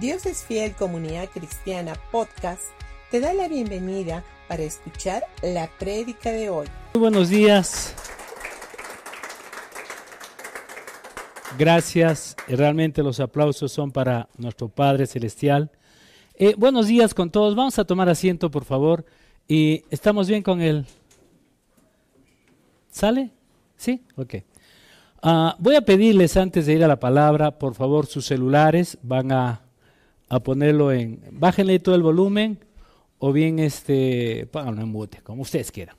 Dios es Fiel Comunidad Cristiana Podcast te da la bienvenida para escuchar la prédica de hoy. Muy buenos días. Gracias. Realmente los aplausos son para nuestro Padre Celestial. Eh, buenos días con todos. Vamos a tomar asiento, por favor. Y estamos bien con el... ¿Sale? ¿Sí? Ok. Ah, voy a pedirles antes de ir a la palabra, por favor, sus celulares van a a ponerlo en, bájenle todo el volumen o bien este, pónganlo en mute, como ustedes quieran.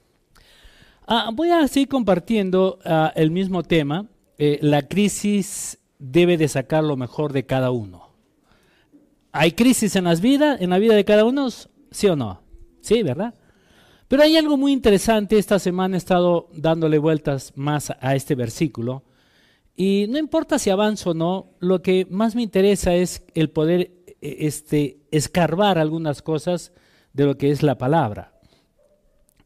Ah, voy a seguir compartiendo ah, el mismo tema. Eh, la crisis debe de sacar lo mejor de cada uno. ¿Hay crisis en las vidas, en la vida de cada uno? ¿Sí o no? Sí, ¿verdad? Pero hay algo muy interesante. Esta semana he estado dándole vueltas más a este versículo. Y no importa si avanzo o no, lo que más me interesa es el poder este, escarbar algunas cosas de lo que es la palabra.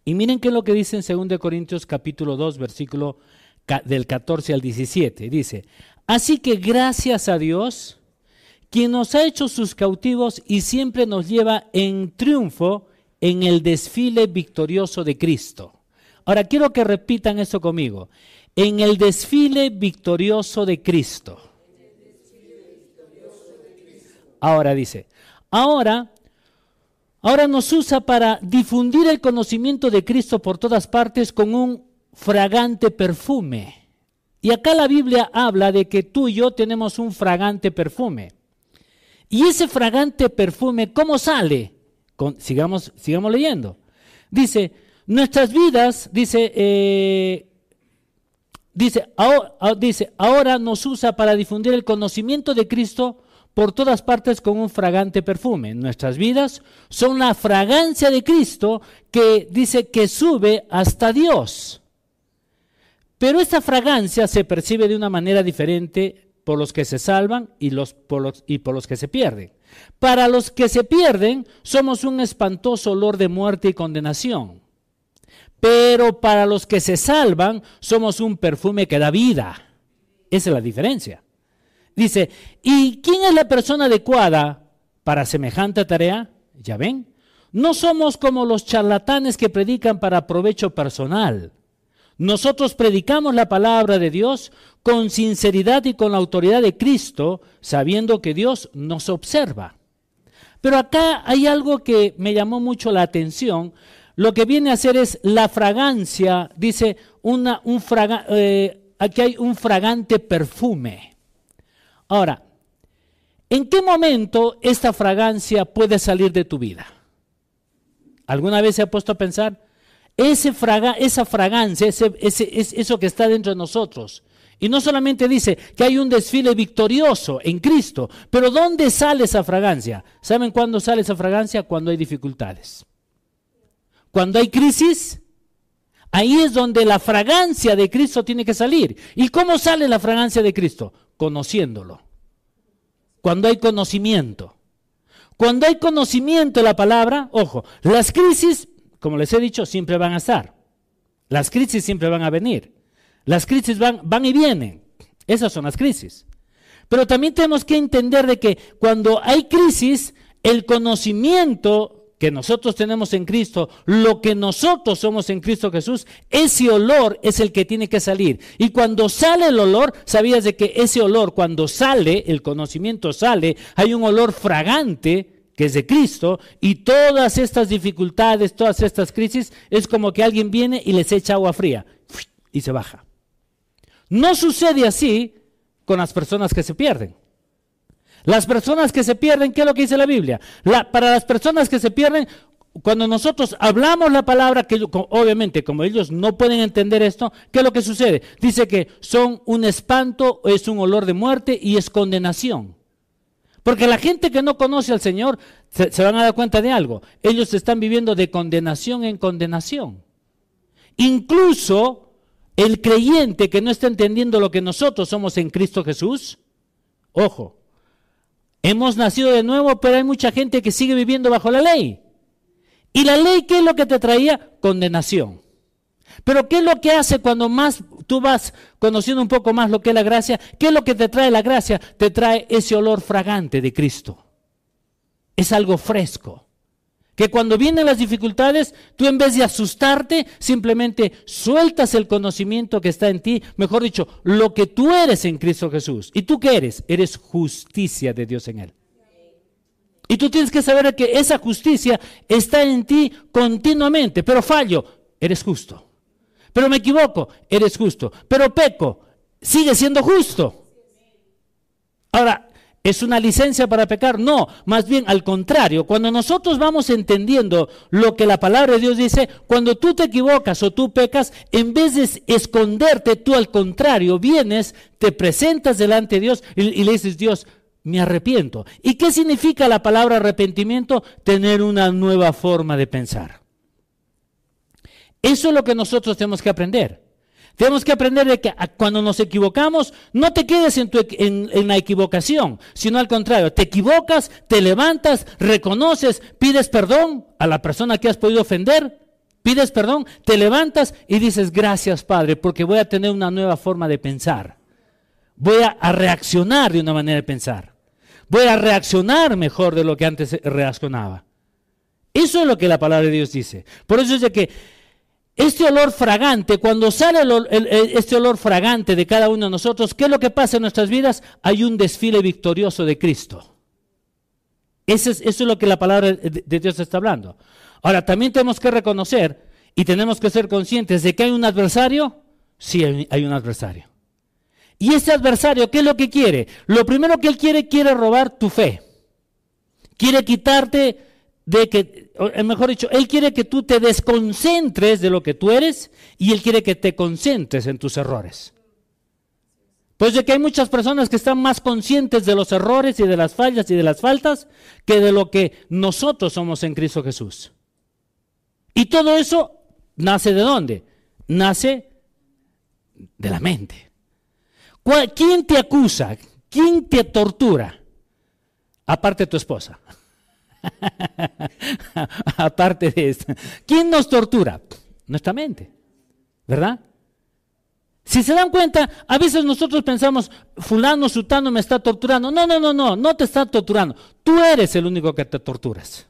Y miren qué es lo que dice en 2 Corintios capítulo 2, versículo del 14 al 17. Dice, así que gracias a Dios, quien nos ha hecho sus cautivos y siempre nos lleva en triunfo en el desfile victorioso de Cristo. Ahora quiero que repitan eso conmigo. En el desfile victorioso de Cristo. Ahora dice, ahora, ahora nos usa para difundir el conocimiento de Cristo por todas partes con un fragante perfume. Y acá la Biblia habla de que tú y yo tenemos un fragante perfume. Y ese fragante perfume, ¿cómo sale? sigamos, sigamos leyendo. Dice, nuestras vidas, dice, eh, dice, dice, ahora nos usa para difundir el conocimiento de Cristo por todas partes con un fragante perfume. Nuestras vidas son la fragancia de Cristo que dice que sube hasta Dios. Pero esta fragancia se percibe de una manera diferente por los que se salvan y, los, y por los que se pierden. Para los que se pierden somos un espantoso olor de muerte y condenación. Pero para los que se salvan somos un perfume que da vida. Esa es la diferencia. Dice, ¿y quién es la persona adecuada para semejante tarea? Ya ven, no somos como los charlatanes que predican para provecho personal. Nosotros predicamos la palabra de Dios con sinceridad y con la autoridad de Cristo, sabiendo que Dios nos observa. Pero acá hay algo que me llamó mucho la atención. Lo que viene a ser es la fragancia, dice, una, un eh, aquí hay un fragante perfume. Ahora, ¿en qué momento esta fragancia puede salir de tu vida? ¿Alguna vez se ha puesto a pensar? Ese fraga, esa fragancia, ese, eso que está dentro de nosotros. Y no solamente dice que hay un desfile victorioso en Cristo, pero ¿dónde sale esa fragancia? ¿Saben cuándo sale esa fragancia? Cuando hay dificultades. Cuando hay crisis, ahí es donde la fragancia de Cristo tiene que salir. ¿Y cómo sale la fragancia de Cristo? Conociéndolo. Cuando hay conocimiento. Cuando hay conocimiento de la palabra, ojo, las crisis, como les he dicho, siempre van a estar. Las crisis siempre van a venir. Las crisis van, van y vienen. Esas son las crisis. Pero también tenemos que entender de que cuando hay crisis, el conocimiento que nosotros tenemos en Cristo, lo que nosotros somos en Cristo Jesús, ese olor es el que tiene que salir. Y cuando sale el olor, sabías de que ese olor, cuando sale, el conocimiento sale, hay un olor fragante que es de Cristo, y todas estas dificultades, todas estas crisis, es como que alguien viene y les echa agua fría y se baja. No sucede así con las personas que se pierden. Las personas que se pierden, ¿qué es lo que dice la Biblia? para las personas que se pierden, cuando nosotros hablamos la palabra, que obviamente como ellos no pueden entender esto, ¿qué es lo que sucede? Dice que son un espanto, es un olor de muerte y es condenación. Porque la gente que no conoce al Señor se, se van a dar cuenta de algo. Ellos están viviendo de condenación en condenación. Incluso el creyente que no está entendiendo lo que nosotros somos en Cristo Jesús, ojo, Hemos nacido de nuevo, pero hay mucha gente que sigue viviendo bajo la ley. ¿Y la ley qué es lo que te traía? Condenación. Pero ¿qué es lo que hace cuando más tú vas conociendo un poco más lo que es la gracia? ¿Qué es lo que te trae la gracia? Te trae ese olor fragante de Cristo. es algo fresco. Que cuando vienen las dificultades, tú en vez de asustarte, simplemente sueltas el conocimiento que está en ti, mejor dicho, lo que tú eres en Cristo Jesús. ¿Y tú qué eres? Eres justicia de Dios en Él. Y tú tienes que saber que esa justicia está en ti continuamente. Pero fallo, eres justo. Pero me equivoco, eres justo. Pero peco, sigue siendo justo. ¿Es una licencia para pecar? No, más bien al contrario, cuando nosotros vamos entendiendo lo que la palabra de Dios dice, cuando tú te equivocas o tú pecas, en vez de esconderte, tú al contrario vienes, te presentas delante de Dios y, y le dices, Dios, me arrepiento. ¿Y qué significa la palabra arrepentimiento? Tener una nueva forma de pensar. Eso es lo que nosotros tenemos que aprender. Tenemos que aprender de que cuando nos equivocamos, no te quedes en, en, la equivocación, sino al contrario, te equivocas, te levantas, reconoces, pides perdón a la persona que has podido ofender, pides perdón, te levantas y dices, gracias Padre, porque voy a tener una nueva forma de pensar. Voy a, a reaccionar de una manera de pensar. Voy a reaccionar mejor de lo que antes reaccionaba. Eso es lo que la palabra de Dios dice. Por eso es de que este olor fragante, cuando sale este olor fragante de cada uno de nosotros, ¿qué es lo que pasa en nuestras vidas? Hay un desfile victorioso de Cristo. Eso es, lo que la palabra de Dios está hablando. Ahora, también tenemos que reconocer y tenemos que ser conscientes de que hay un adversario. Sí, hay un adversario. Y ese adversario, ¿qué es lo que quiere? Lo primero que él quiere, quiere robar tu fe. Quiere quitarte de que, eh, mejor dicho, Él quiere que tú te desconcentres de lo que tú eres y Él quiere que te concentres en tus errores. Pues de que hay muchas personas que están más conscientes de los errores y de las fallas y de las faltas que de lo que nosotros somos en Cristo Jesús. Y todo eso nace de dónde? Nace de la mente. ¿Quién te acusa? ¿Quién te tortura? Aparte tu esposa. Aparte de esto, ¿quién nos tortura? Nuestra mente, ¿verdad? Si se dan cuenta, a veces nosotros pensamos, fulano, sutano me está torturando. No, no, no, no, no te está torturando. Tú eres el único que te torturas.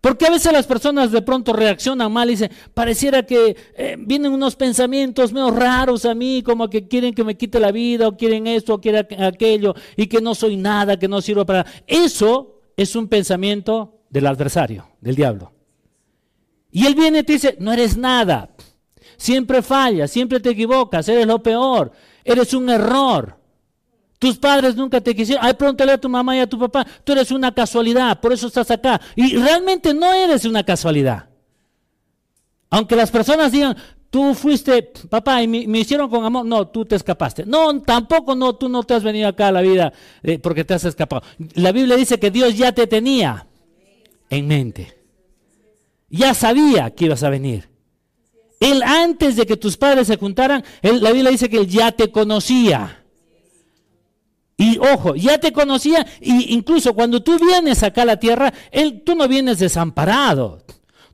Porque a veces las personas de pronto reaccionan mal y dicen, pareciera que eh, vienen unos pensamientos medio raros a mí, como que quieren que me quite la vida, o quieren esto, o quieren aquello, y que no soy nada, que no sirvo para... Eso es un pensamiento del adversario, del diablo. Y él viene y te dice, no eres nada, siempre fallas, siempre te equivocas, eres lo peor, eres un error. Tus padres nunca te quisieron. Ay, pregúntale a tu mamá y a tu papá. Tú eres una casualidad, por eso estás acá. Y realmente no eres una casualidad. Aunque las personas digan, tú fuiste, papá, y me, hicieron con amor. No, tú te escapaste. No, tampoco no, tú no te has venido acá a la vida eh, porque te has escapado. La Biblia dice que Dios ya te tenía en mente. Ya sabía que ibas a venir. Él antes de que tus padres se juntaran, la Biblia dice que él ya te conocía. Y ojo, ya te conocía, y incluso cuando tú vienes acá a la tierra, él, tú no vienes desamparado.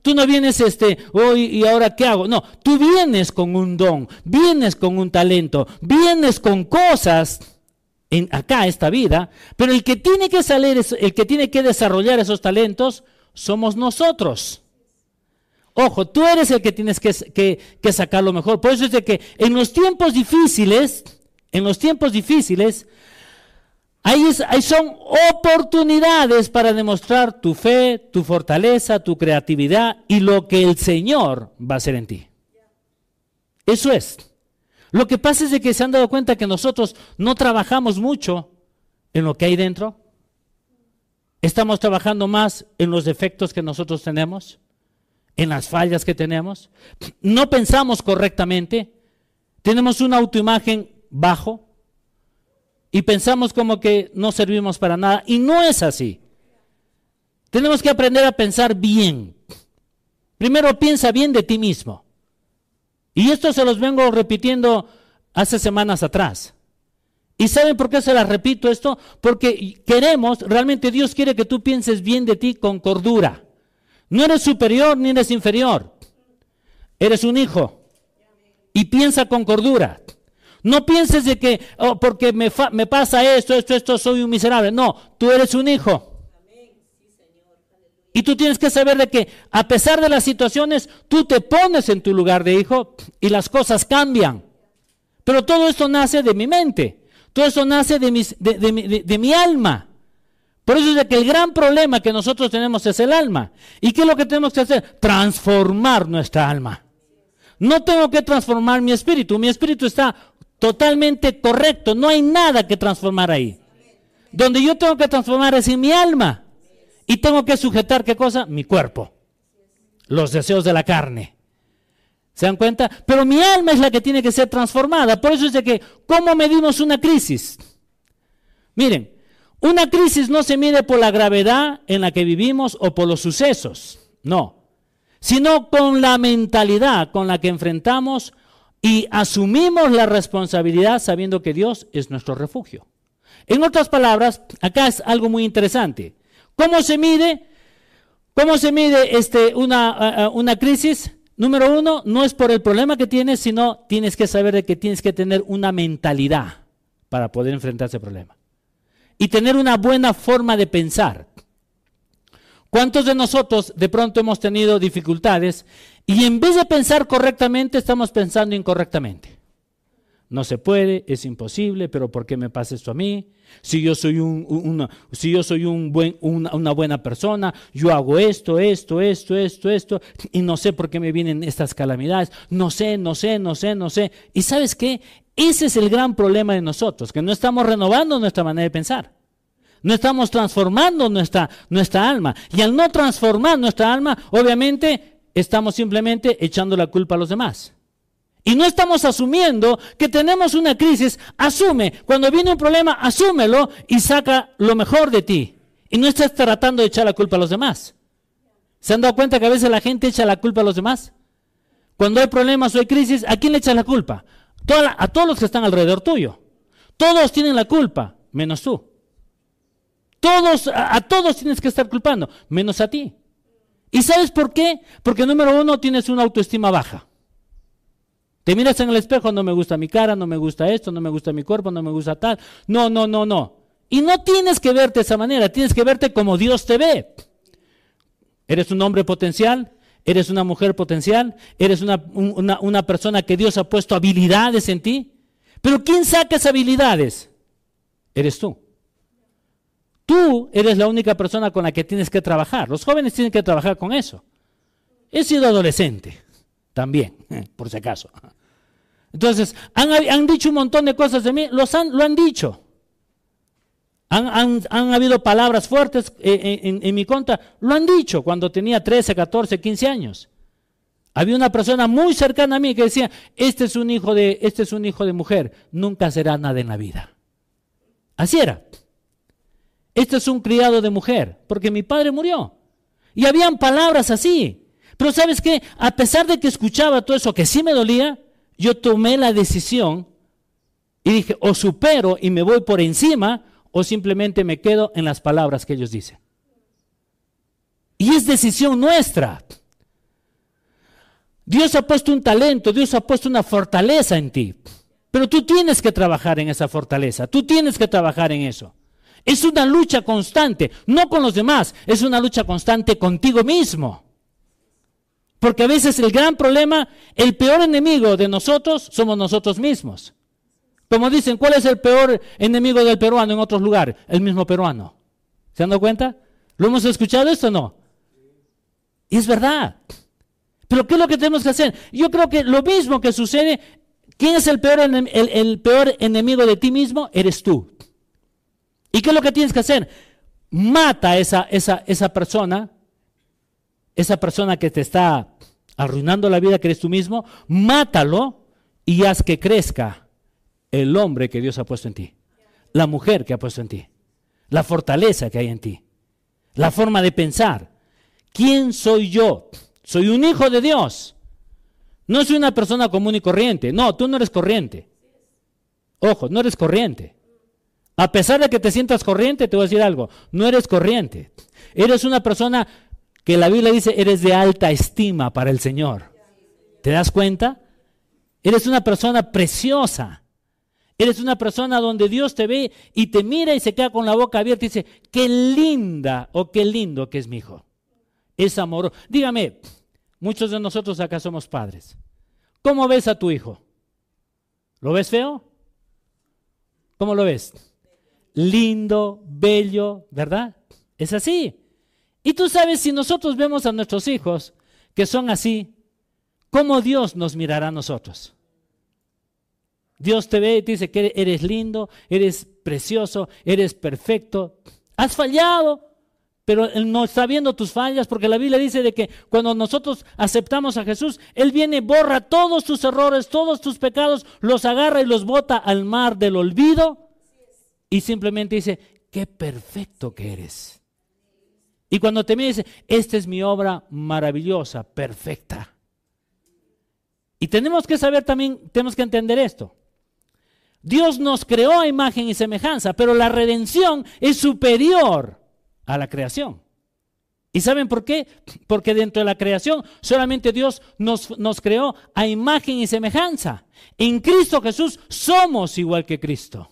Tú no vienes este, hoy y ahora qué hago. No, tú vienes con un don, vienes con un talento, vienes con cosas en acá esta vida, pero el que tiene que salir, el que tiene que desarrollar esos talentos somos nosotros. Ojo, tú eres el que tienes que, que, que sacar lo mejor. Por eso es de que en los tiempos difíciles, en los tiempos difíciles, Ahí, son oportunidades para demostrar tu fe, tu fortaleza, tu creatividad y lo que el Señor va a hacer en ti. Eso es. Lo que pasa es de que se han dado cuenta que nosotros no trabajamos mucho en lo que hay dentro. Estamos trabajando más en los defectos que nosotros tenemos, en las fallas que tenemos. No pensamos correctamente. Tenemos una autoimagen bajo y pensamos como que no servimos para nada. Y no es así. Tenemos que aprender a pensar bien. Primero piensa bien de ti mismo. Y esto se los vengo repitiendo hace semanas atrás. ¿Y saben por qué se las repito esto? Porque queremos, realmente Dios quiere que tú pienses bien de ti con cordura. No eres superior ni eres inferior. Eres un hijo. Y piensa con cordura. No pienses de que, oh, porque me, me, pasa esto, esto, esto, soy un miserable. No, tú eres un hijo. Y tú tienes que saber de que a pesar de las situaciones, tú te pones en tu lugar de hijo y las cosas cambian. Pero todo esto nace de mi mente, todo esto nace de, de, mi alma. Por eso es de que el gran problema que nosotros tenemos es el alma. ¿Y qué es lo que tenemos que hacer? Transformar nuestra alma. No tengo que transformar mi espíritu, mi espíritu está totalmente correcto, no hay nada que transformar ahí. Donde yo tengo que transformar es en mi alma. Y tengo que sujetar qué cosa? Mi cuerpo. Los deseos de la carne. ¿Se dan cuenta? Pero mi alma es la que tiene que ser transformada. Por eso es de que, ¿cómo medimos una crisis? Miren, una crisis no se mide por la gravedad en la que vivimos o por los sucesos, no, sino con la mentalidad con la que enfrentamos y asumimos la responsabilidad sabiendo que Dios es nuestro refugio. En otras palabras, acá es algo muy interesante. ¿Cómo se mide? ¿Cómo se mide este, una, una crisis? Número uno, no es por el problema que tienes, sino tienes que saber de que tienes que tener una mentalidad para poder enfrentar ese problema. Y tener una buena forma de pensar. ¿Cuántos de nosotros de pronto hemos tenido dificultades y en vez de pensar correctamente estamos pensando incorrectamente? No se puede, es imposible, pero ¿por qué me pasa esto a mí? Si yo soy, un, una, si yo soy un buen, una, buena persona, yo hago esto, esto, esto, esto, esto, y no sé por qué me vienen estas calamidades. No sé, no sé, no sé, no sé. ¿Y sabes qué? Ese es el gran problema de nosotros, que no estamos renovando nuestra manera de pensar. No estamos transformando nuestra, nuestra alma. Y al no transformar nuestra alma, obviamente estamos simplemente echando la culpa a los demás. Y no estamos asumiendo que tenemos una crisis. Asume, cuando viene un problema, asúmelo y saca lo mejor de ti. Y no estás tratando de echar la culpa a los demás. ¿Se han dado cuenta que a veces la gente echa la culpa a los demás? Cuando hay problemas o hay crisis, ¿a quién le echas la culpa? a todos los que están alrededor tuyo. Todos tienen la culpa, menos tú. Todos, a, a todos tienes que estar culpando, menos a ti. ¿Y sabes por qué? Porque número uno, tienes una autoestima baja. Te miras en el espejo, no me gusta mi cara, no me gusta esto, no me gusta mi cuerpo, no me gusta tal. No, no, no, no. Y no tienes que verte de esa manera, tienes que verte como Dios te ve. Eres un hombre potencial, eres una mujer potencial, eres una, una persona que Dios ha puesto habilidades en ti. Pero ¿quién saca esas habilidades? Eres tú. Tú eres la única persona con la que tienes que trabajar. Los jóvenes tienen que trabajar con eso. He sido adolescente también, por si acaso. Entonces, han, dicho un montón de cosas de mí, lo han dicho. Han, habido palabras fuertes eh, eh, en, en, mi contra, lo han dicho cuando tenía 13, 14, 15 años. Había una persona muy cercana a mí que decía, este es un hijo de, este es un hijo de mujer, nunca será nada en la vida. Así era. Este es un criado de mujer, porque mi padre murió. Y habían palabras así. Pero sabes qué, a pesar de que escuchaba todo eso que sí me dolía, yo tomé la decisión y dije, o supero y me voy por encima, o simplemente me quedo en las palabras que ellos dicen. Y es decisión nuestra. Dios ha puesto un talento, Dios ha puesto una fortaleza en ti. Pero tú tienes que trabajar en esa fortaleza, tú tienes que trabajar en eso. Es una lucha constante, no con los demás, es una lucha constante contigo mismo. Porque a veces el gran problema, el peor enemigo de nosotros somos nosotros mismos. Como dicen, ¿cuál es el peor enemigo del peruano en otros lugares? El mismo peruano. ¿Se han dado cuenta? ¿Lo hemos escuchado esto o no? Y es verdad. Pero ¿qué es lo que tenemos que hacer? Yo creo que lo mismo que sucede, ¿quién es el peor, el peor enemigo de ti mismo? Eres tú. ¿Y qué es lo que tienes que hacer? Mata a esa, esa, esa persona esa persona que te está arruinando la vida, que eres tú mismo, mátalo y haz que crezca el hombre que Dios ha puesto en ti, la mujer que ha puesto en ti, la fortaleza que hay en ti, la forma de pensar. ¿Quién soy yo? Soy un hijo de Dios. No soy una persona común y corriente. No, tú no eres corriente. Ojo, no eres corriente. A pesar de que te sientas corriente, te voy a decir algo. No eres corriente. Eres una persona que la Biblia dice, eres de alta estima para el Señor. ¿Te das cuenta? Eres una persona preciosa. Eres una persona donde Dios te ve y te mira y se queda con la boca abierta y dice, qué linda o qué lindo que es mi hijo. es amoroso. Dígame, muchos de nosotros acá somos padres. ¿Cómo ves a tu hijo? ¿Lo ves feo? ¿Cómo lo ves? Lindo, bello, ¿verdad? Es así. Y tú sabes, si nosotros vemos a nuestros hijos que son así, ¿cómo Dios nos mirará a nosotros? Dios te ve y te dice que eres lindo, eres precioso, eres perfecto. Has fallado, pero Él no está viendo tus fallas, porque la Biblia dice de que cuando nosotros aceptamos a Jesús, Él viene, borra todos tus errores, todos tus pecados, los agarra y los bota al mar del olvido y simplemente dice, qué perfecto que eres. Y cuando te mira dice, esta es mi obra maravillosa, perfecta. Y tenemos que saber también, tenemos que entender esto. Dios nos creó a imagen y semejanza, pero la redención es superior a la creación. ¿Y saben por qué? Porque dentro de la creación solamente Dios nos, nos, creó a imagen y semejanza. En Cristo Jesús somos igual que Cristo.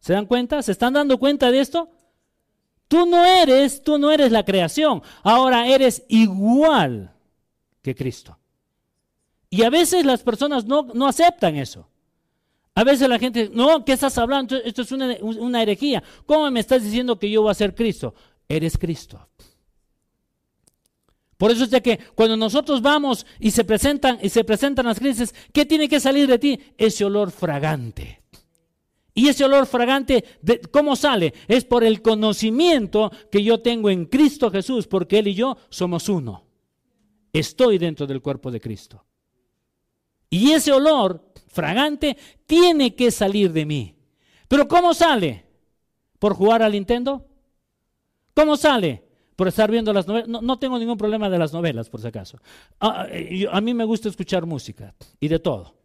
¿Se dan cuenta? ¿Se están dando cuenta de esto? Tú no eres, tú no eres la creación. Ahora eres igual que Cristo. Y a veces las personas no, no aceptan eso. A veces la gente, no, ¿qué estás hablando? Esto es una, una herejía. ¿Cómo me estás diciendo que yo voy a ser Cristo? Eres Cristo. Por eso es de que cuando nosotros vamos y se presentan y se presentan las crisis, ¿qué tiene que salir de ti? Ese olor fragante. Y ese olor fragante, ¿cómo sale? Es por el conocimiento que yo tengo en Cristo Jesús, porque Él y yo somos uno. Estoy dentro del cuerpo de Cristo. Y ese olor fragante tiene que salir de mí. Pero ¿cómo sale? ¿Por jugar al Nintendo? ¿Cómo sale? Por estar viendo las novelas. No, tengo ningún problema de las novelas, por si acaso. Ah, eh, a mí me gusta escuchar música y de todo.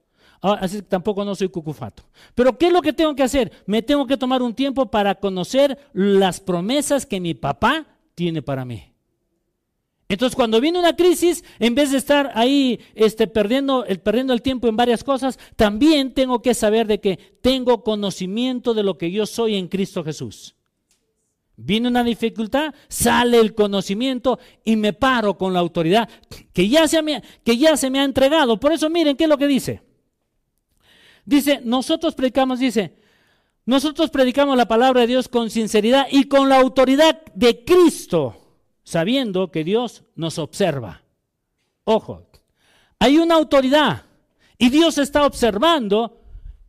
Ah, así que tampoco no soy cucufato. Pero ¿qué es lo que tengo que hacer? Me tengo que tomar un tiempo para conocer las promesas que mi papá tiene para mí. Entonces, cuando viene una crisis, en vez de estar ahí este, perdiendo, el, tiempo en varias cosas, también tengo que saber de que tengo conocimiento de lo que yo soy en Cristo Jesús. Viene una dificultad, sale el conocimiento y me paro con la autoridad que ya se me ha entregado. Por eso miren qué es lo que dice. Dice, nosotros predicamos, dice, nosotros predicamos la palabra de Dios con sinceridad y con la autoridad de Cristo sabiendo que Dios nos observa. Ojo, hay una autoridad y Dios está observando,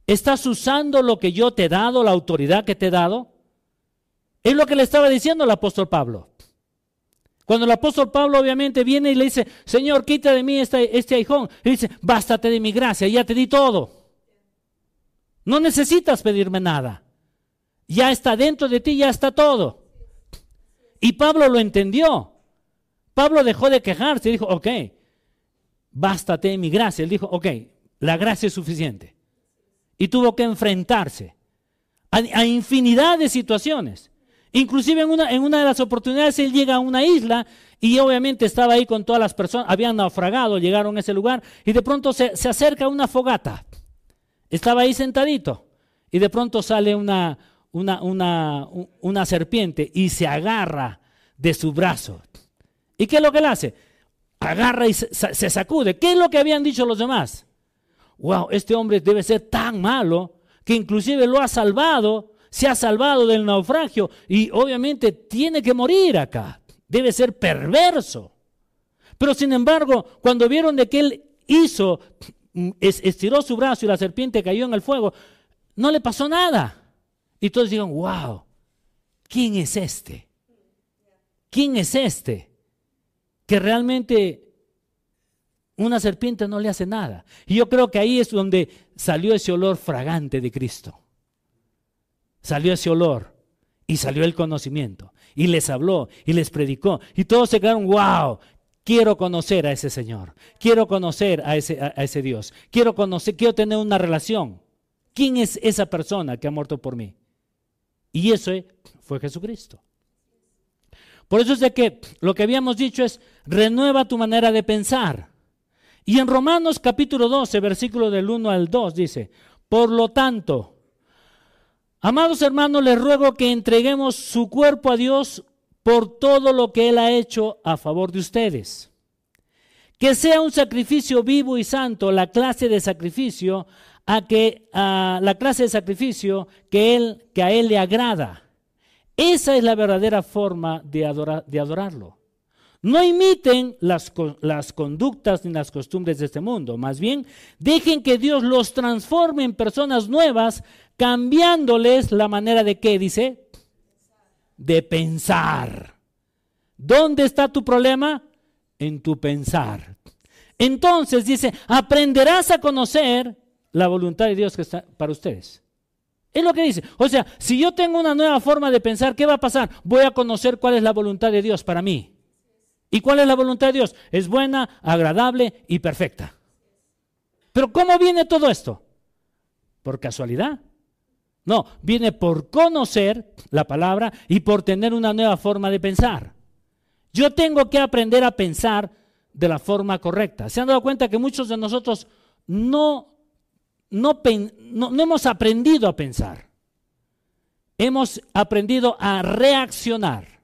estás usando lo que yo te he dado, la autoridad que te he dado. Es lo que le estaba diciendo el apóstol Pablo. Cuando el apóstol Pablo obviamente viene y le dice, Señor, quita de mí este, este aijón. Dice, bástate de mi gracia, ya te di todo. No necesitas pedirme nada. Ya está dentro de ti, ya está todo. Y Pablo lo entendió. Pablo dejó de quejarse y dijo, ok, bástate mi gracia. Él dijo, ok, la gracia es suficiente. Y tuvo que enfrentarse a, infinidad de situaciones. Inclusive en una, en una de las oportunidades él llega a una isla y obviamente estaba ahí con todas las personas, habían naufragado, llegaron a ese lugar y de pronto se, se acerca una fogata. Estaba ahí sentadito y de pronto sale una, una, una, una serpiente y se agarra de su brazo. ¿Y qué es lo que él hace? Agarra y se, sacude. ¿Qué es lo que habían dicho los demás? Wow, este hombre debe ser tan malo que inclusive lo ha salvado, se ha salvado del naufragio y obviamente tiene que morir acá. Debe ser perverso. Pero sin embargo, cuando vieron de que él hizo, estiró su brazo y la serpiente cayó en el fuego, no le pasó nada. Y todos digan, wow, ¿quién es este? ¿Quién es este? Que realmente una serpiente no le hace nada. Y yo creo que ahí es donde salió ese olor fragante de Cristo. Salió ese olor y salió el conocimiento. Y les habló y les predicó. Y todos se quedaron, wow, quiero conocer a ese Señor. Quiero conocer a ese, a ese Dios. Quiero conocer, quiero tener una relación. ¿Quién es esa persona que ha muerto por mí? Y eso fue Jesucristo. Por eso es de que lo que habíamos dicho es, renueva tu manera de pensar. Y en Romanos capítulo 12, versículo del 1 al 2 dice, por lo tanto, amados hermanos, les ruego que entreguemos su cuerpo a Dios por todo lo que Él ha hecho a favor de ustedes. Que sea un sacrificio vivo y santo, la clase de sacrificio a que a la clase de sacrificio que él que a él le agrada. Esa es la verdadera forma de, de adorarlo. No imiten las, las, conductas ni las costumbres de este mundo, más bien dejen que Dios los transforme en personas nuevas, cambiándoles la manera de qué, dice, de pensar. ¿Dónde está tu problema? En tu pensar. Entonces dice, aprenderás a conocer la voluntad de Dios que está para ustedes. Es lo que dice. O sea, si yo tengo una nueva forma de pensar, ¿qué va a pasar? Voy a conocer cuál es la voluntad de Dios para mí. ¿Y cuál es la voluntad de Dios? Es buena, agradable y perfecta. Pero ¿cómo viene todo esto? ¿Por casualidad? No, viene por conocer la palabra y por tener una nueva forma de pensar. Yo tengo que aprender a pensar de la forma correcta. ¿Se han dado cuenta que muchos de nosotros no, no, hemos aprendido a pensar? Hemos aprendido a reaccionar.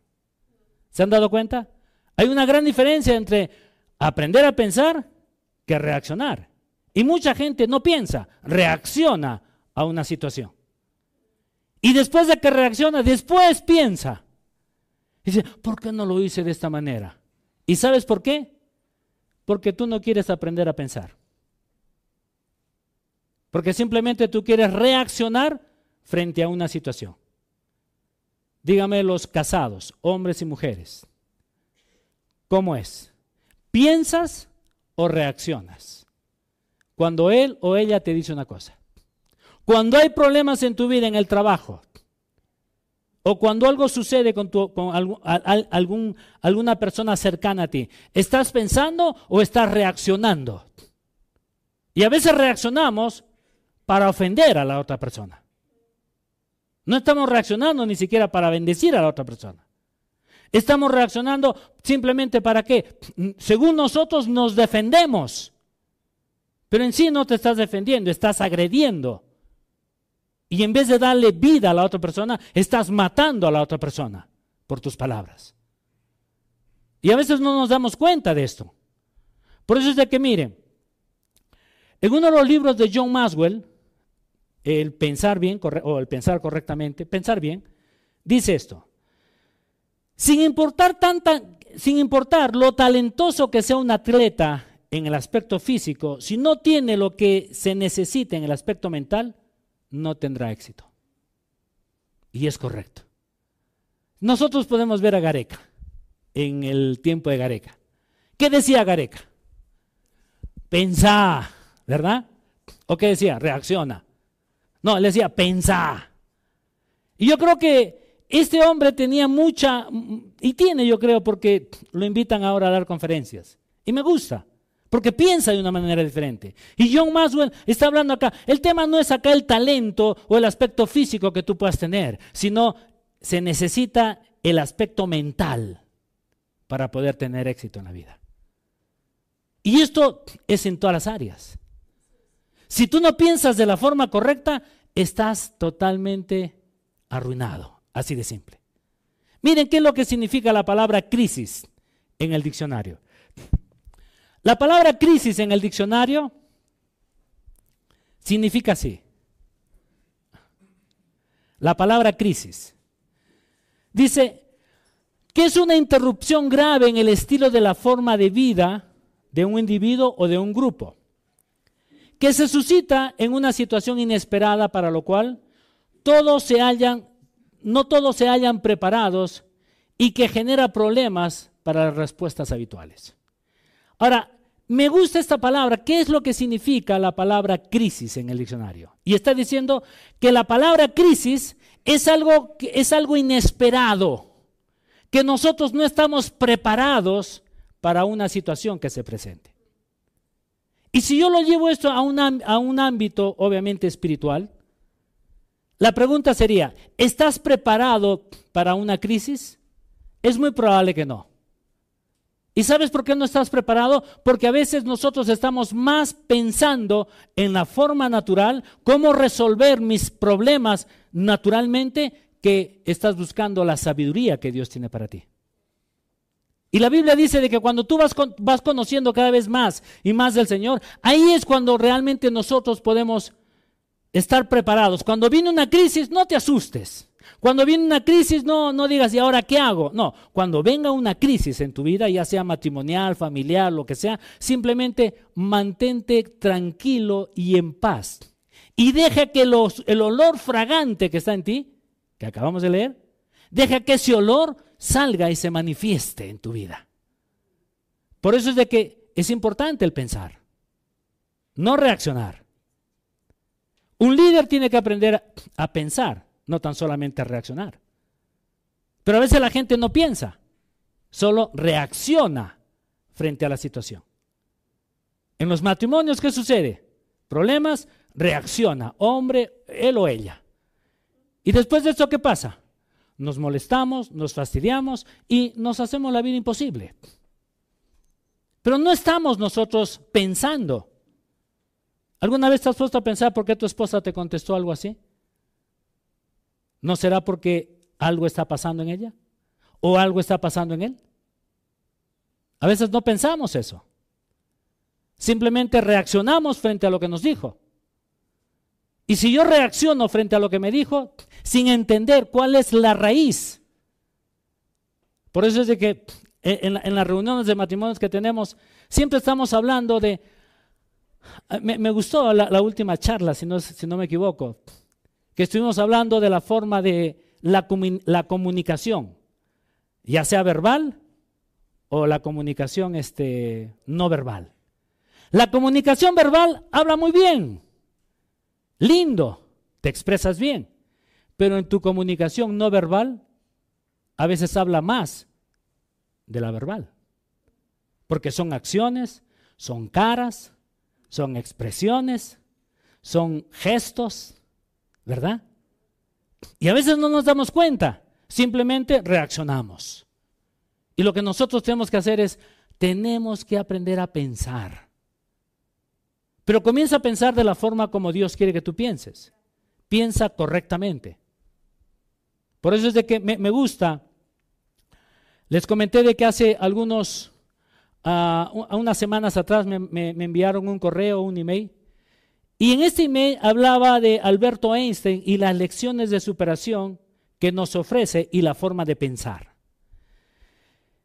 ¿Se han dado cuenta? Hay una gran diferencia entre aprender a pensar que reaccionar. Y mucha gente no piensa, reacciona a una situación. Y después de que reacciona, después piensa. dice, ¿por qué no lo hice de esta manera? ¿Y sabes por qué? Porque tú no quieres aprender a pensar. Porque simplemente tú quieres reaccionar frente a una situación. Dígame los casados, hombres y mujeres. ¿Cómo es? ¿Piensas o reaccionas? Cuando él o ella te dice una cosa. Cuando hay problemas en tu vida, en el trabajo, o cuando algo sucede con, algún, alguna persona cercana a ti, ¿estás pensando o estás reaccionando? Y a veces reaccionamos para ofender a la otra persona. No estamos reaccionando ni siquiera para bendecir a la otra persona. Estamos reaccionando simplemente para qué? Según nosotros nos defendemos. Pero en sí no te estás defendiendo, estás agrediendo. Y en vez de darle vida a la otra persona, estás matando a la otra persona por tus palabras. Y a veces no nos damos cuenta de esto. Por eso es de que miren, en uno de los libros de John Maswell, el pensar bien o el pensar correctamente, pensar bien, dice esto. Sin importar, tanta, sin importar lo talentoso que sea un atleta en el aspecto físico, si no tiene lo que se necesita en el aspecto mental, no tendrá éxito. Y es correcto. Nosotros podemos ver a Gareca en el tiempo de Gareca. ¿Qué decía Gareca? Pensá, ¿verdad? ¿O qué decía? Reacciona. No, le decía, pensá. Y yo creo que este hombre tenía mucha, y tiene yo creo porque lo invitan ahora a dar conferencias. Y me gusta, porque piensa de una manera diferente. Y John Maswell está hablando acá, el tema no es acá el talento o el aspecto físico que tú puedas tener, sino se necesita el aspecto mental para poder tener éxito en la vida. Y esto es en todas las áreas. Si tú no piensas de la forma correcta, estás totalmente arruinado. Así de simple. Miren qué es lo que significa la palabra crisis en el diccionario. La palabra crisis en el diccionario significa así. La palabra crisis. Dice que es una interrupción grave en el estilo de la forma de vida de un individuo o de un grupo, que se suscita en una situación inesperada para lo cual todos se hallan no todos se hayan preparados y que genera problemas para las respuestas habituales. Ahora, me gusta esta palabra. ¿Qué es lo que significa la palabra crisis en el diccionario? Y está diciendo que la palabra crisis es algo, es algo inesperado, que nosotros no estamos preparados para una situación que se presente. Y si yo lo llevo esto a un, a un ámbito obviamente espiritual, la pregunta sería, ¿estás preparado para una crisis? Es muy probable que no. ¿Y sabes por qué no estás preparado? Porque a veces nosotros estamos más pensando en la forma natural, cómo resolver mis problemas naturalmente, que estás buscando la sabiduría que Dios tiene para ti. Y la Biblia dice de que cuando tú vas, vas conociendo cada vez más y más del Señor, ahí es cuando realmente nosotros podemos estar preparados. Cuando viene una crisis, no te asustes. Cuando viene una crisis, no, no digas, ¿y ahora qué hago? No, cuando venga una crisis en tu vida, ya sea matrimonial, familiar, lo que sea, simplemente mantente tranquilo y en paz. Y deja que los, el olor fragante que está en ti, que acabamos de leer, deja que ese olor salga y se manifieste en tu vida. Por eso es de que es importante el pensar, no reaccionar. Un líder tiene que aprender a pensar, no tan solamente reaccionar. Pero a veces la gente no piensa, solo reacciona frente a la situación. En los matrimonios, ¿qué sucede? Problemas, reacciona, hombre, él o ella. Y después de eso, ¿qué pasa? Nos molestamos, nos fastidiamos y nos hacemos la vida imposible. Pero no estamos nosotros pensando. ¿Alguna vez te has puesto a pensar por qué tu esposa te contestó algo así? ¿No será porque algo está pasando en ella? ¿O algo está pasando en él? A veces no pensamos eso. Simplemente reaccionamos frente a lo que nos dijo. Y si yo reacciono frente a lo que me dijo, sin entender cuál es la raíz, por eso es de que en, las reuniones de matrimonios que tenemos, siempre estamos hablando de, me, gustó la, última charla, si no, si no me equivoco, que estuvimos hablando de la forma de la, la comunicación, ya sea verbal o la comunicación este, no verbal. La comunicación verbal habla muy bien, lindo, te expresas bien, pero en tu comunicación no verbal a veces habla más de la verbal, porque son acciones, son caras, son expresiones, son gestos, ¿verdad? Y a veces no nos damos cuenta, simplemente reaccionamos. Y lo que nosotros tenemos que hacer es, tenemos que aprender a pensar. Pero comienza a pensar de la forma como Dios quiere que tú pienses. Piensa correctamente. Por eso es de que me, gusta. Les comenté de que hace algunos a unas semanas atrás me, enviaron un correo, un email, y en este email hablaba de Alberto Einstein y las lecciones de superación que nos ofrece y la forma de pensar.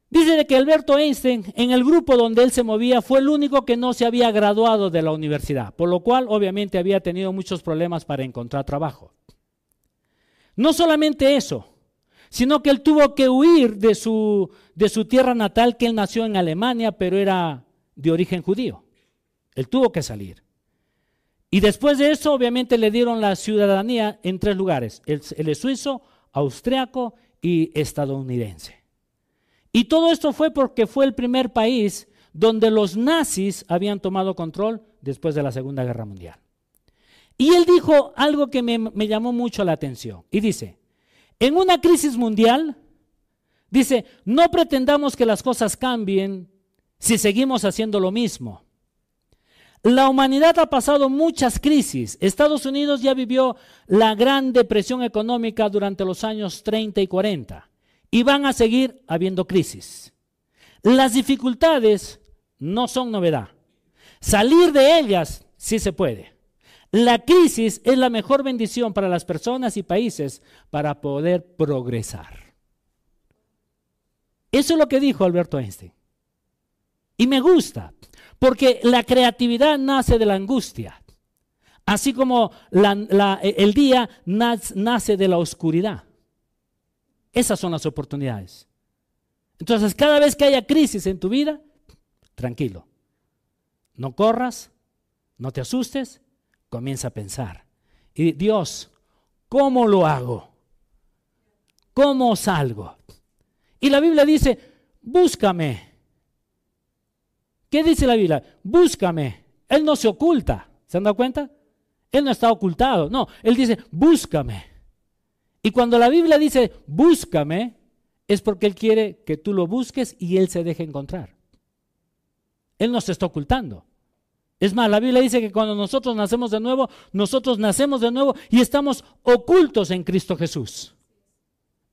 Dice que Alberto Einstein, en el grupo donde él se movía, fue el único que no se había graduado de la universidad, por lo cual obviamente había tenido muchos problemas para encontrar trabajo. No solamente eso, sino que él tuvo que huir de su, de su tierra natal, que él nació en Alemania, pero era de origen judío. Él tuvo que salir. Y después de eso, obviamente, le dieron la ciudadanía en tres lugares. El, suizo, austriaco y estadounidense. Y todo esto fue porque fue el primer país donde los nazis habían tomado control después de la Segunda Guerra Mundial. Y él dijo algo que me, me llamó mucho la atención. Y dice, en una crisis mundial, dice, no pretendamos que las cosas cambien si seguimos haciendo lo mismo. La humanidad ha pasado muchas crisis. Estados Unidos ya vivió la gran depresión económica durante los años 30 y 40 y van a seguir habiendo crisis. Las dificultades no son novedad. Salir de ellas sí se puede. La crisis es la mejor bendición para las personas y países para poder progresar. Eso es lo que dijo Alberto Einstein. Y me gusta, porque la creatividad nace de la angustia, así como el día nace de la oscuridad. Esas son las oportunidades. Entonces, cada vez que haya crisis en tu vida, tranquilo. No corras, no te asustes, comienza a pensar. Y Dios, ¿cómo lo hago? ¿Cómo salgo? Y la Biblia dice, búscame. ¿Qué dice la Biblia? Búscame. Él no se oculta. ¿Se han dado cuenta? Él no está ocultado. No, él dice, búscame. Y cuando la Biblia dice, búscame, es porque Él quiere que tú lo busques y Él se deje encontrar. Él no se está ocultando. Es más, la Biblia dice que cuando nosotros nacemos de nuevo, nosotros nacemos de nuevo y estamos ocultos en Cristo Jesús.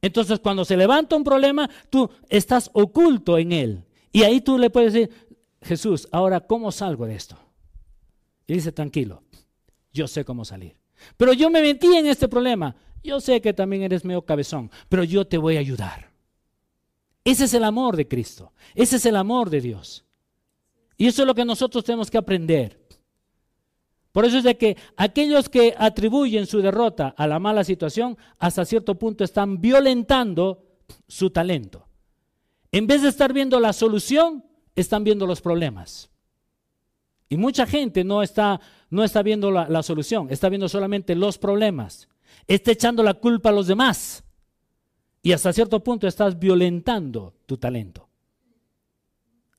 Entonces cuando se levanta un problema, tú estás oculto en él. Y ahí tú le puedes decir, Jesús, ahora, ¿cómo salgo de esto? Y dice, tranquilo, yo sé cómo salir. Pero yo me metí en este problema. Yo sé que también eres medio cabezón, pero yo te voy a ayudar. Ese es el amor de Cristo. Ese es el amor de Dios. Y eso es lo que nosotros tenemos que aprender. Por eso es de que aquellos que atribuyen su derrota a la mala situación, hasta cierto punto están violentando su talento. En vez de estar viendo la solución, están viendo los problemas. Y mucha gente no está, no está viendo la, la solución, está viendo solamente los problemas. Está echando la culpa a los demás. Y hasta cierto punto estás violentando tu talento.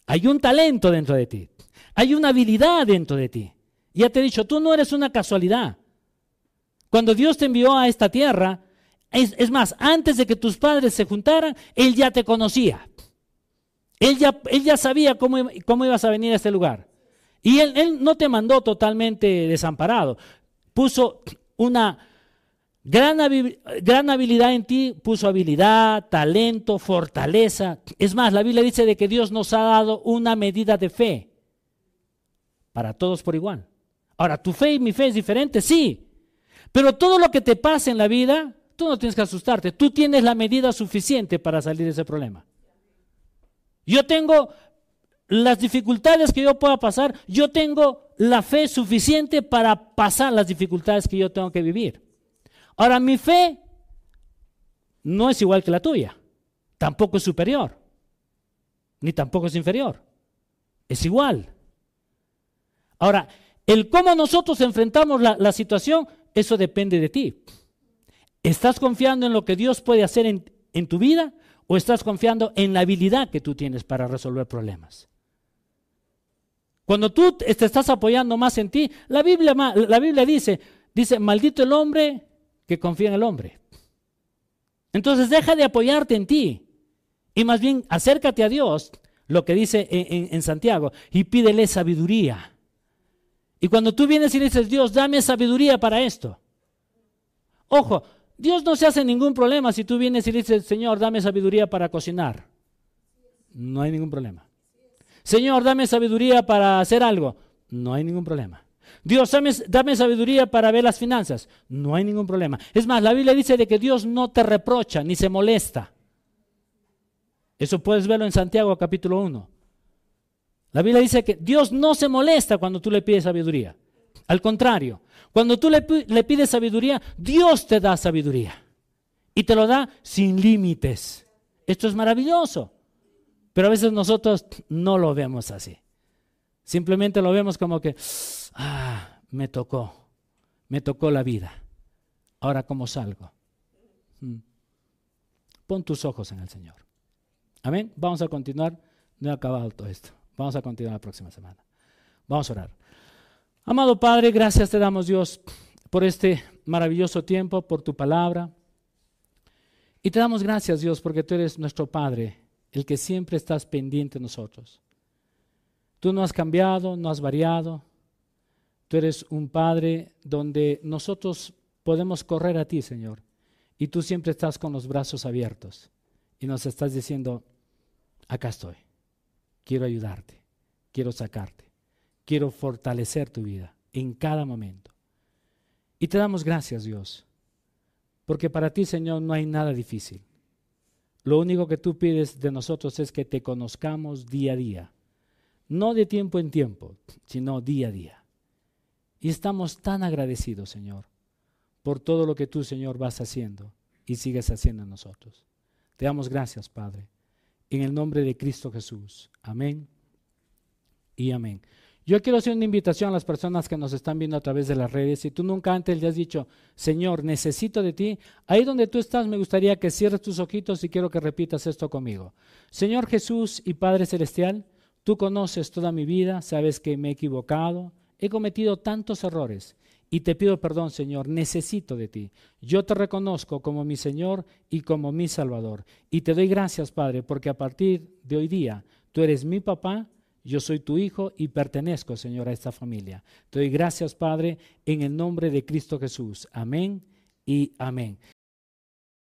Hay un talento dentro de ti. Hay una habilidad dentro de ti. Ya te he dicho, tú no eres una casualidad. Cuando Dios te envió a esta tierra, es, más, antes de que tus padres se juntaran, Él ya te conocía. Él ya, él ya sabía cómo, cómo, ibas a venir a este lugar. Y él, él no te mandó totalmente desamparado. Puso una gran, gran habilidad en ti, puso habilidad, talento, fortaleza. Es más, la Biblia dice de que Dios nos ha dado una medida de fe para todos por igual. Ahora, ¿tu fe y mi fe es diferente? Sí. Pero todo lo que te pasa en la vida, tú no tienes que asustarte. Tú tienes la medida suficiente para salir de ese problema. Yo tengo las dificultades que yo pueda pasar, yo tengo la fe suficiente para pasar las dificultades que yo tengo que vivir. Ahora, mi fe no es igual que la tuya, tampoco es superior, ni tampoco es inferior, es igual. Ahora, el cómo nosotros enfrentamos la, situación, eso depende de ti. ¿Estás confiando en lo que Dios puede hacer en, en tu vida o estás confiando en la habilidad que tú tienes para resolver problemas? Cuando tú te estás apoyando más en ti, la Biblia, la Biblia dice, dice, maldito el hombre que confía en el hombre. Entonces deja de apoyarte en ti y más bien acércate a Dios, lo que dice en Santiago, y pídele sabiduría. Y cuando tú vienes y dices, Dios, dame sabiduría para esto. Ojo, Dios no se hace ningún problema si tú vienes y dices, Señor, dame sabiduría para cocinar. No hay ningún problema. Señor, dame sabiduría para hacer algo. No hay ningún problema. Dios, dame, dame, sabiduría para ver las finanzas. No hay ningún problema. Es más, la Biblia dice de que Dios no te reprocha ni se molesta. Eso puedes verlo en Santiago capítulo 1. La Biblia dice que Dios no se molesta cuando tú le pides sabiduría. Al contrario, cuando tú le, pides sabiduría, Dios te da sabiduría. Y te lo da sin límites. Esto es maravilloso. Pero a veces nosotros no lo vemos así. Simplemente lo vemos como que, ah, me tocó, me tocó la vida. Ahora, ¿cómo salgo? Hmm. Pon tus ojos en el Señor. Amén. Vamos a continuar. No he acabado todo esto. Vamos a continuar la próxima semana. Vamos a orar. Amado Padre, gracias te damos Dios por este maravilloso tiempo, por tu palabra. Y te damos gracias Dios porque tú eres nuestro Padre, el que siempre estás pendiente de nosotros. Tú no has cambiado, no has variado. Tú eres un Padre donde nosotros podemos correr a ti, Señor. Y tú siempre estás con los brazos abiertos y nos estás diciendo, acá estoy quiero ayudarte, quiero sacarte, quiero fortalecer tu vida en cada momento. Y te damos gracias, Dios, porque para ti, Señor, no hay nada difícil. Lo único que tú pides de nosotros es que te conozcamos día a día, no de tiempo en tiempo, sino día a día. Y estamos tan agradecidos, Señor, por todo lo que tú, Señor, vas haciendo y sigues haciendo en nosotros. Te damos gracias, Padre en el nombre de Cristo Jesús. Amén y amén. Yo quiero hacer una invitación a las personas que nos están viendo a través de las redes. Si tú nunca antes le has dicho, Señor, necesito de ti, ahí donde tú estás me gustaría que cierres tus ojitos y quiero que repitas esto conmigo. Señor Jesús y Padre Celestial, tú conoces toda mi vida, sabes que me he equivocado, he cometido tantos errores y te pido perdón, Señor, necesito de ti. Yo te reconozco como mi Señor y como mi Salvador. Y te doy gracias, Padre, porque a partir de hoy día tú eres mi papá, yo soy tu hijo y pertenezco, Señor, a esta familia. Te doy gracias, Padre, en el nombre de Cristo Jesús. Amén y amén.